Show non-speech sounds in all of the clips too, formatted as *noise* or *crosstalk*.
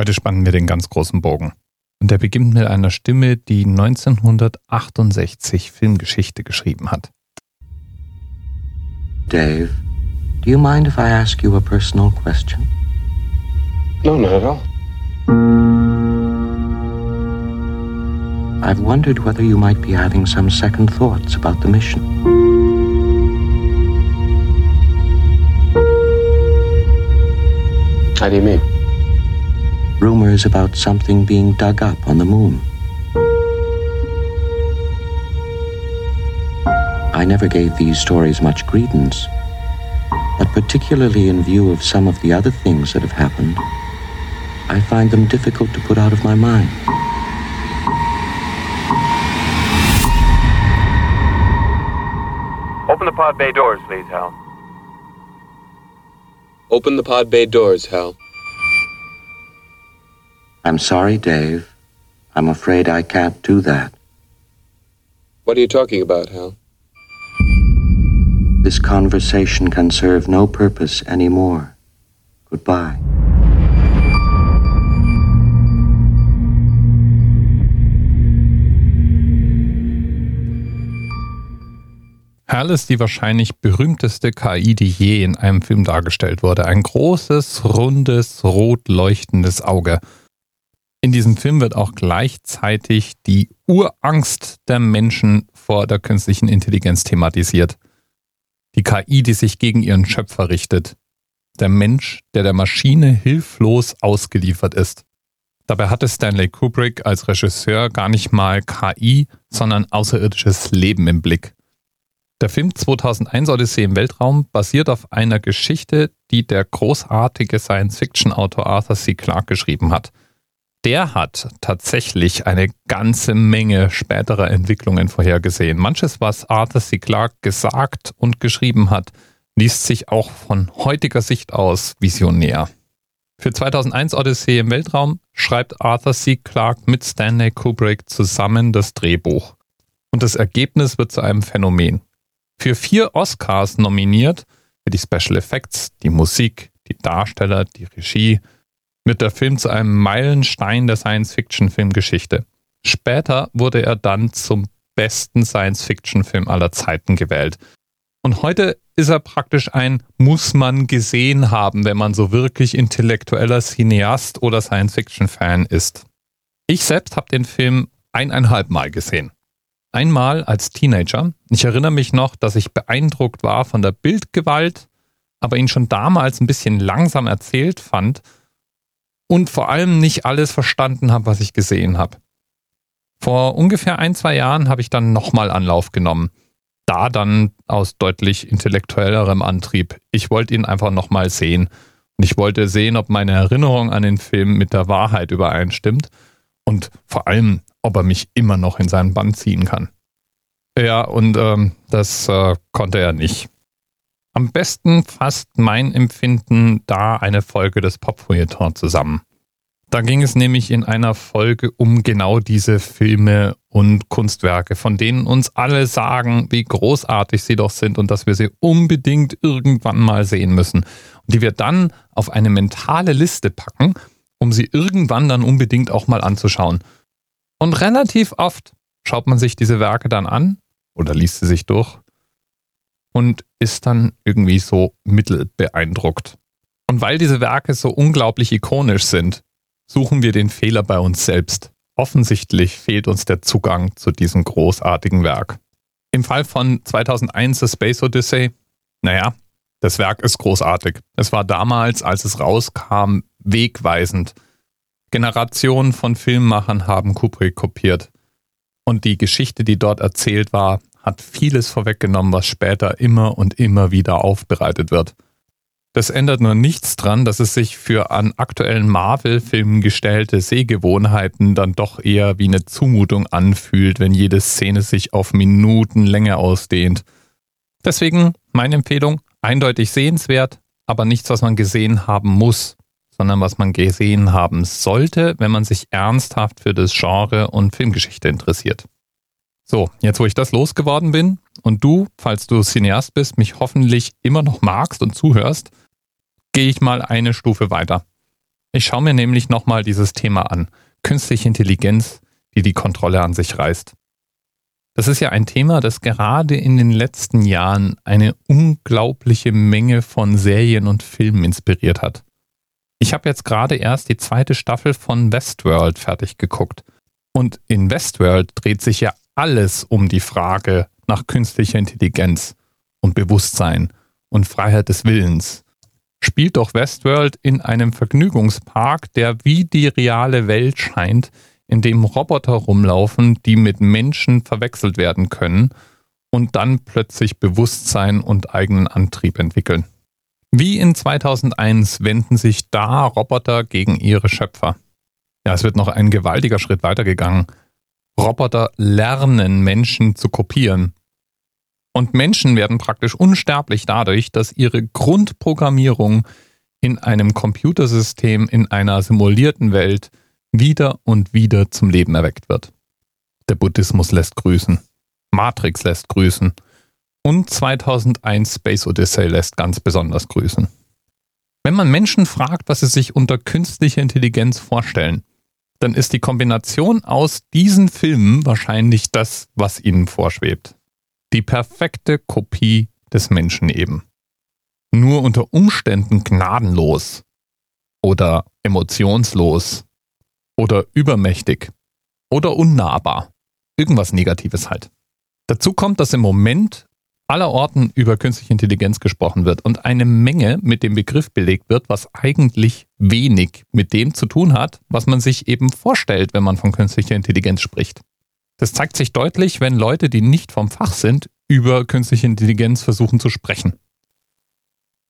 Heute spannen wir den ganz großen Bogen. Und der beginnt mit einer Stimme, die 1968 Filmgeschichte geschrieben hat. Dave, do you mind if I ask you a personal question? No, not at all. I've wondered whether you might be having some second thoughts about the mission. How do you mean? Rumors about something being dug up on the moon. I never gave these stories much credence, but particularly in view of some of the other things that have happened, I find them difficult to put out of my mind. Open the pod bay doors, please, Hal. Open the pod bay doors, Hal. I'm sorry, Dave. I'm afraid I can't do that. What are you talking about, Hal? This conversation can serve no purpose anymore. Goodbye. Hal ist die wahrscheinlich berühmteste KI, die je in einem Film dargestellt wurde. Ein großes, rundes, rot leuchtendes Auge. In diesem Film wird auch gleichzeitig die Urangst der Menschen vor der künstlichen Intelligenz thematisiert. Die KI, die sich gegen ihren Schöpfer richtet. Der Mensch, der der Maschine hilflos ausgeliefert ist. Dabei hatte Stanley Kubrick als Regisseur gar nicht mal KI, sondern außerirdisches Leben im Blick. Der Film 2001 Odyssee im Weltraum basiert auf einer Geschichte, die der großartige Science-Fiction-Autor Arthur C. Clarke geschrieben hat – der hat tatsächlich eine ganze Menge späterer Entwicklungen vorhergesehen. Manches, was Arthur C. Clarke gesagt und geschrieben hat, liest sich auch von heutiger Sicht aus visionär. Für 2001 Odyssee im Weltraum schreibt Arthur C. Clarke mit Stanley Kubrick zusammen das Drehbuch. Und das Ergebnis wird zu einem Phänomen. Für vier Oscars nominiert, für die Special Effects, die Musik, die Darsteller, die Regie, wird der Film zu einem Meilenstein der Science-Fiction-Filmgeschichte. Später wurde er dann zum besten Science-Fiction-Film aller Zeiten gewählt. Und heute ist er praktisch ein muss man gesehen haben, wenn man so wirklich intellektueller Cineast oder Science-Fiction-Fan ist. Ich selbst habe den Film eineinhalb Mal gesehen. Einmal als Teenager. Ich erinnere mich noch, dass ich beeindruckt war von der Bildgewalt, aber ihn schon damals ein bisschen langsam erzählt fand und vor allem nicht alles verstanden habe, was ich gesehen habe. Vor ungefähr ein, zwei Jahren habe ich dann nochmal Anlauf genommen. Da dann aus deutlich intellektuellerem Antrieb. Ich wollte ihn einfach nochmal sehen. Und ich wollte sehen, ob meine Erinnerung an den Film mit der Wahrheit übereinstimmt. Und vor allem, ob er mich immer noch in seinen Bann ziehen kann. Ja, und ähm, das äh, konnte er nicht. Am besten fasst mein Empfinden da eine Folge des Popfeuilleton zusammen. Da ging es nämlich in einer Folge um genau diese Filme und Kunstwerke, von denen uns alle sagen, wie großartig sie doch sind und dass wir sie unbedingt irgendwann mal sehen müssen. Und die wir dann auf eine mentale Liste packen, um sie irgendwann dann unbedingt auch mal anzuschauen. Und relativ oft schaut man sich diese Werke dann an oder liest sie sich durch und ist dann irgendwie so mittelbeeindruckt. Und weil diese Werke so unglaublich ikonisch sind, suchen wir den Fehler bei uns selbst. Offensichtlich fehlt uns der Zugang zu diesem großartigen Werk. Im Fall von 2001 The Space Odyssey, naja, das Werk ist großartig. Es war damals, als es rauskam, wegweisend. Generationen von Filmemachern haben Kubrick kopiert. Und die Geschichte, die dort erzählt war, hat vieles vorweggenommen, was später immer und immer wieder aufbereitet wird. Das ändert nur nichts dran, dass es sich für an aktuellen Marvel-Filmen gestellte Sehgewohnheiten dann doch eher wie eine Zumutung anfühlt, wenn jede Szene sich auf Minuten Länge ausdehnt. Deswegen meine Empfehlung, eindeutig sehenswert, aber nichts, was man gesehen haben muss, sondern was man gesehen haben sollte, wenn man sich ernsthaft für das Genre und Filmgeschichte interessiert. So, jetzt wo ich das losgeworden bin und du, falls du Cineast bist, mich hoffentlich immer noch magst und zuhörst, gehe ich mal eine Stufe weiter. Ich schaue mir nämlich nochmal dieses Thema an. Künstliche Intelligenz, die die Kontrolle an sich reißt. Das ist ja ein Thema, das gerade in den letzten Jahren eine unglaubliche Menge von Serien und Filmen inspiriert hat. Ich habe jetzt gerade erst die zweite Staffel von Westworld fertig geguckt. Und in Westworld dreht sich ja alles um die Frage nach künstlicher Intelligenz und Bewusstsein und Freiheit des Willens. Spielt doch Westworld in einem Vergnügungspark, der wie die reale Welt scheint, in dem Roboter rumlaufen, die mit Menschen verwechselt werden können und dann plötzlich Bewusstsein und eigenen Antrieb entwickeln. Wie in 2001 wenden sich da Roboter gegen ihre Schöpfer. Ja, es wird noch ein gewaltiger Schritt weitergegangen. Roboter lernen Menschen zu kopieren. Und Menschen werden praktisch unsterblich dadurch, dass ihre Grundprogrammierung in einem Computersystem in einer simulierten Welt wieder und wieder zum Leben erweckt wird. Der Buddhismus lässt grüßen. Matrix lässt grüßen. Und 2001 Space Odyssey lässt ganz besonders grüßen. Wenn man Menschen fragt, was sie sich unter künstlicher Intelligenz vorstellen, dann ist die Kombination aus diesen Filmen wahrscheinlich das, was ihnen vorschwebt. Die perfekte Kopie des Menschen eben. Nur unter Umständen gnadenlos oder emotionslos oder übermächtig oder unnahbar. Irgendwas Negatives halt. Dazu kommt, dass im Moment allerorten über künstliche Intelligenz gesprochen wird und eine Menge mit dem Begriff belegt wird, was eigentlich wenig mit dem zu tun hat, was man sich eben vorstellt, wenn man von künstlicher Intelligenz spricht. Das zeigt sich deutlich, wenn Leute, die nicht vom Fach sind, über künstliche Intelligenz versuchen zu sprechen.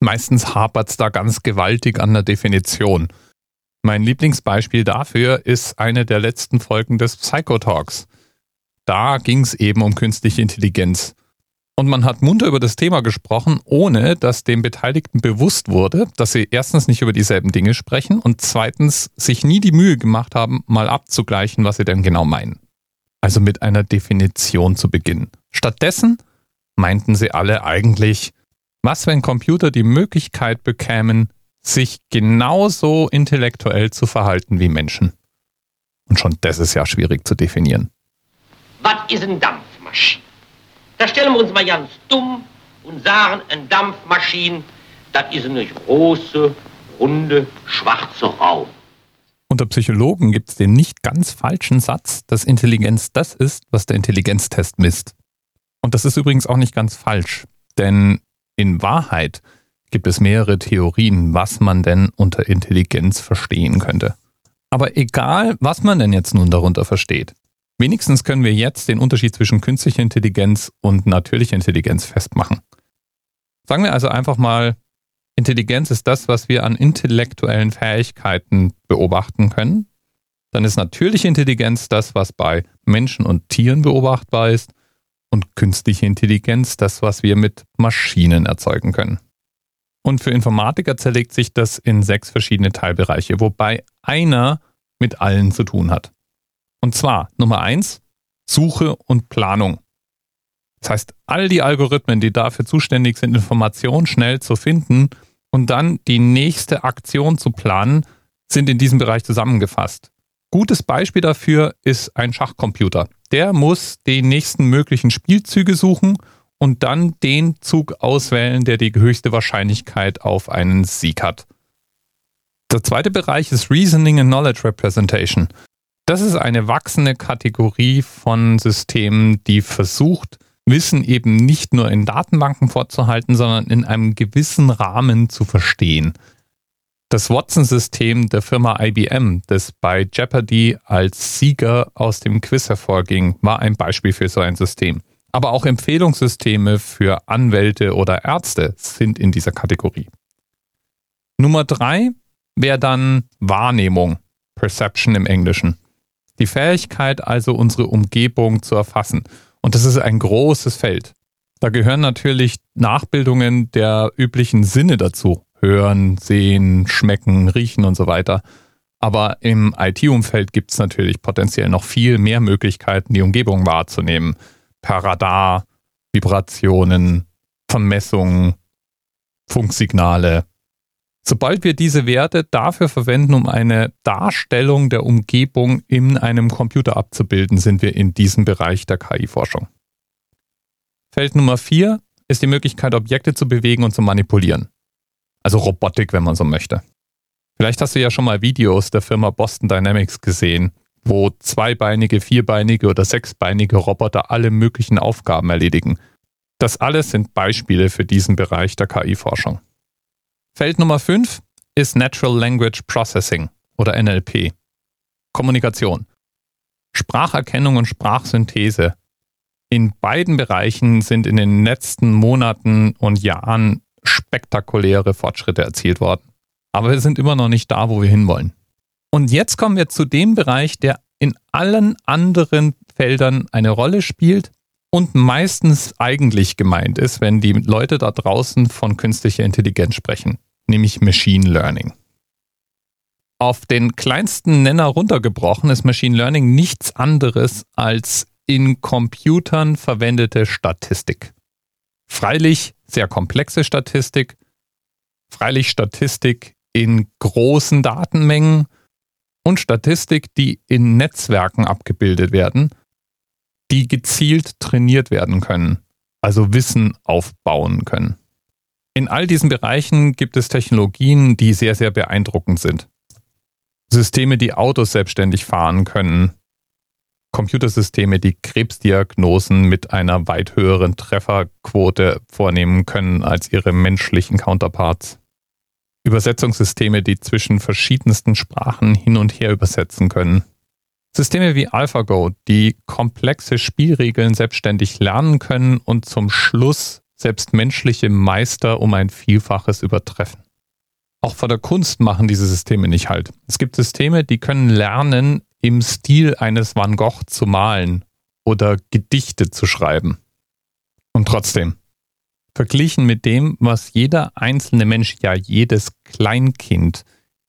Meistens hapert es da ganz gewaltig an der Definition. Mein Lieblingsbeispiel dafür ist eine der letzten Folgen des Psychotalks. Da ging es eben um künstliche Intelligenz. Und man hat munter über das Thema gesprochen, ohne dass den Beteiligten bewusst wurde, dass sie erstens nicht über dieselben Dinge sprechen und zweitens sich nie die Mühe gemacht haben, mal abzugleichen, was sie denn genau meinen. Also mit einer Definition zu beginnen. Stattdessen meinten sie alle eigentlich, was wenn Computer die Möglichkeit bekämen, sich genauso intellektuell zu verhalten wie Menschen. Und schon das ist ja schwierig zu definieren. Was ist eine Dampfmaschine? Da stellen wir uns mal ganz dumm und sagen, eine Dampfmaschine, das ist eine große, runde, schwarze Raum. Unter Psychologen gibt es den nicht ganz falschen Satz, dass Intelligenz das ist, was der Intelligenztest misst. Und das ist übrigens auch nicht ganz falsch, denn in Wahrheit gibt es mehrere Theorien, was man denn unter Intelligenz verstehen könnte. Aber egal, was man denn jetzt nun darunter versteht, wenigstens können wir jetzt den Unterschied zwischen künstlicher Intelligenz und natürlicher Intelligenz festmachen. Sagen wir also einfach mal, Intelligenz ist das, was wir an intellektuellen Fähigkeiten beobachten können. Dann ist natürliche Intelligenz das, was bei Menschen und Tieren beobachtbar ist. Und künstliche Intelligenz das, was wir mit Maschinen erzeugen können. Und für Informatiker zerlegt sich das in sechs verschiedene Teilbereiche, wobei einer mit allen zu tun hat. Und zwar Nummer eins, Suche und Planung. Das heißt, all die Algorithmen, die dafür zuständig sind, Informationen schnell zu finden und dann die nächste Aktion zu planen, sind in diesem Bereich zusammengefasst. Gutes Beispiel dafür ist ein Schachcomputer. Der muss die nächsten möglichen Spielzüge suchen und dann den Zug auswählen, der die höchste Wahrscheinlichkeit auf einen Sieg hat. Der zweite Bereich ist Reasoning and Knowledge Representation. Das ist eine wachsende Kategorie von Systemen, die versucht, Wissen eben nicht nur in Datenbanken vorzuhalten, sondern in einem gewissen Rahmen zu verstehen. Das Watson-System der Firma IBM, das bei Jeopardy als Sieger aus dem Quiz hervorging, war ein Beispiel für so ein System. Aber auch Empfehlungssysteme für Anwälte oder Ärzte sind in dieser Kategorie. Nummer drei wäre dann Wahrnehmung, Perception im Englischen. Die Fähigkeit also, unsere Umgebung zu erfassen. Und das ist ein großes Feld. Da gehören natürlich Nachbildungen der üblichen Sinne dazu. Hören, sehen, schmecken, riechen und so weiter. Aber im IT-Umfeld gibt es natürlich potenziell noch viel mehr Möglichkeiten, die Umgebung wahrzunehmen per Radar, Vibrationen, Vermessungen, Funksignale, Sobald wir diese Werte dafür verwenden, um eine Darstellung der Umgebung in einem Computer abzubilden, sind wir in diesem Bereich der KI-Forschung. Feld Nummer vier ist die Möglichkeit, Objekte zu bewegen und zu manipulieren. Also Robotik, wenn man so möchte. Vielleicht hast du ja schon mal Videos der Firma Boston Dynamics gesehen, wo zweibeinige, vierbeinige oder sechsbeinige Roboter alle möglichen Aufgaben erledigen. Das alles sind Beispiele für diesen Bereich der KI-Forschung. Feld Nummer 5 ist Natural Language Processing oder NLP. Kommunikation. Spracherkennung und Sprachsynthese. In beiden Bereichen sind in den letzten Monaten und Jahren spektakuläre Fortschritte erzielt worden. Aber wir sind immer noch nicht da, wo wir hinwollen. Und jetzt kommen wir zu dem Bereich, der in allen anderen Feldern eine Rolle spielt und meistens eigentlich gemeint ist, wenn die Leute da draußen von künstlicher Intelligenz sprechen, nämlich Machine Learning. Auf den kleinsten Nenner runtergebrochen ist Machine Learning nichts anderes als in Computern verwendete Statistik. Freilich sehr komplexe Statistik, freilich Statistik in großen Datenmengen und Statistik, die in Netzwerken abgebildet werden, die gezielt trainiert werden können, also Wissen aufbauen können. In all diesen Bereichen gibt es Technologien, die sehr, sehr beeindruckend sind. Systeme, die Autos selbstständig fahren können. Computersysteme, die Krebsdiagnosen mit einer weit höheren Trefferquote vornehmen können als ihre menschlichen Counterparts. Übersetzungssysteme, die zwischen verschiedensten Sprachen hin und her übersetzen können. Systeme wie AlphaGo, die komplexe Spielregeln selbstständig lernen können und zum Schluss selbst menschliche Meister um ein Vielfaches übertreffen. Auch vor der Kunst machen diese Systeme nicht halt. Es gibt Systeme, die können lernen, im Stil eines Van Gogh zu malen oder Gedichte zu schreiben. Und trotzdem, Verglichen mit dem, was jeder einzelne Mensch, ja jedes Kleinkind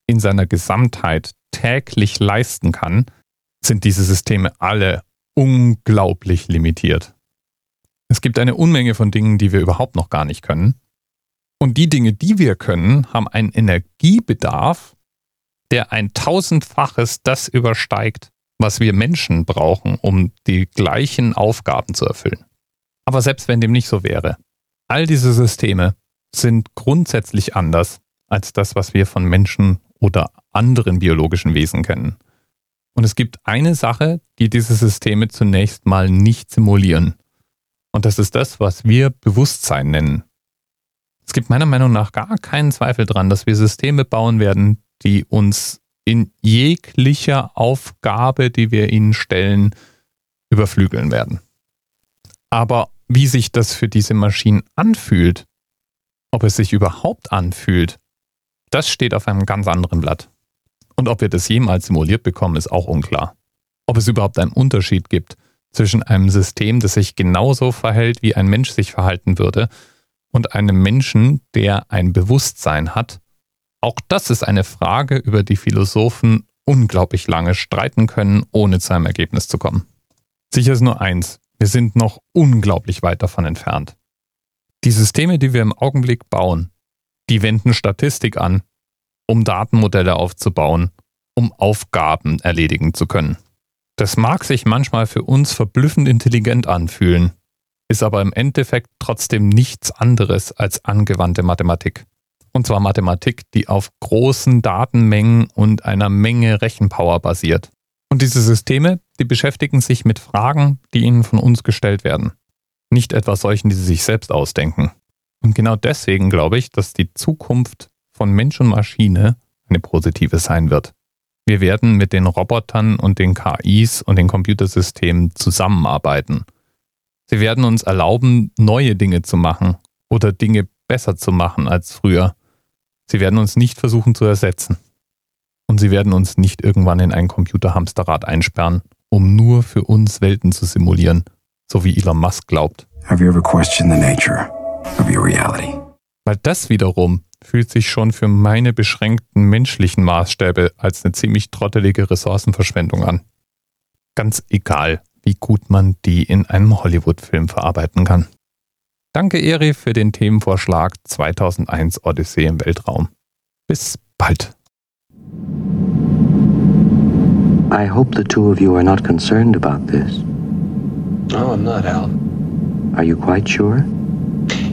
in seiner Gesamtheit täglich leisten kann, sind diese Systeme alle unglaublich limitiert. Es gibt eine Unmenge von Dingen, die wir überhaupt noch gar nicht können. Und die Dinge, die wir können, haben einen Energiebedarf, der ein tausendfaches das übersteigt, was wir Menschen brauchen, um die gleichen Aufgaben zu erfüllen. Aber selbst wenn dem nicht so wäre, All diese Systeme sind grundsätzlich anders als das, was wir von Menschen oder anderen biologischen Wesen kennen. Und es gibt eine Sache, die diese Systeme zunächst mal nicht simulieren. Und das ist das, was wir Bewusstsein nennen. Es gibt meiner Meinung nach gar keinen Zweifel dran, dass wir Systeme bauen werden, die uns in jeglicher Aufgabe, die wir ihnen stellen, überflügeln werden. Aber wie sich das für diese Maschinen anfühlt, ob es sich überhaupt anfühlt, das steht auf einem ganz anderen Blatt. Und ob wir das jemals simuliert bekommen, ist auch unklar. Ob es überhaupt einen Unterschied gibt zwischen einem System, das sich genauso verhält, wie ein Mensch sich verhalten würde, und einem Menschen, der ein Bewusstsein hat, auch das ist eine Frage, über die Philosophen unglaublich lange streiten können, ohne zu einem Ergebnis zu kommen. Sicher ist nur eins, wir sind noch unglaublich weit davon entfernt. Die Systeme, die wir im Augenblick bauen, die wenden Statistik an, um Datenmodelle aufzubauen, um Aufgaben erledigen zu können. Das mag sich manchmal für uns verblüffend intelligent anfühlen, ist aber im Endeffekt trotzdem nichts anderes als angewandte Mathematik. Und zwar Mathematik, die auf großen Datenmengen und einer Menge Rechenpower basiert. Und diese Systeme, die beschäftigen sich mit Fragen, die ihnen von uns gestellt werden. Nicht etwa solchen, die sie sich selbst ausdenken. Und genau deswegen glaube ich, dass die Zukunft von Mensch und Maschine eine positive sein wird. Wir werden mit den Robotern und den KIs und den Computersystemen zusammenarbeiten. Sie werden uns erlauben, neue Dinge zu machen oder Dinge besser zu machen als früher. Sie werden uns nicht versuchen zu ersetzen. Und sie werden uns nicht irgendwann in ein Computerhamsterrad einsperren, um nur für uns Welten zu simulieren, so wie Elon Musk glaubt. Have you ever questioned the nature of your reality? Weil das wiederum fühlt sich schon für meine beschränkten menschlichen Maßstäbe als eine ziemlich trottelige Ressourcenverschwendung an. Ganz egal, wie gut man die in einem Hollywood-Film verarbeiten kann. Danke, Eri, für den Themenvorschlag 2001 Odyssee im Weltraum. Bis bald. I hope the two of you are not concerned about this. No, I'm not, Hal. Are you quite sure?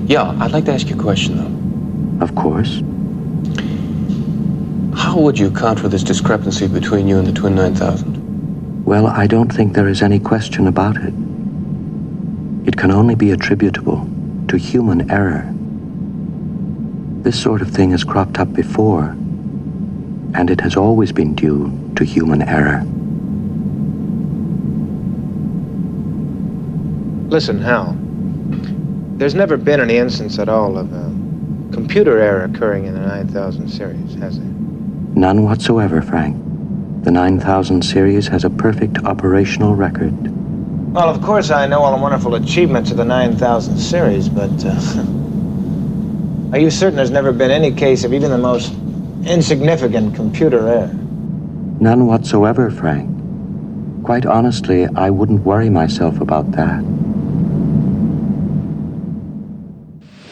Yeah, I'd like to ask you a question, though. Of course. How would you account for this discrepancy between you and the Twin 9000? Well, I don't think there is any question about it. It can only be attributable to human error. This sort of thing has cropped up before, and it has always been due to human error. Listen, Hal. There's never been any instance at all of a computer error occurring in the 9000 series, has there? None whatsoever, Frank. The 9000 series has a perfect operational record. Well, of course, I know all the wonderful achievements of the 9000 series, but uh, *laughs* are you certain there's never been any case of even the most insignificant computer error? None whatsoever, Frank. Quite honestly, I wouldn't worry myself about that.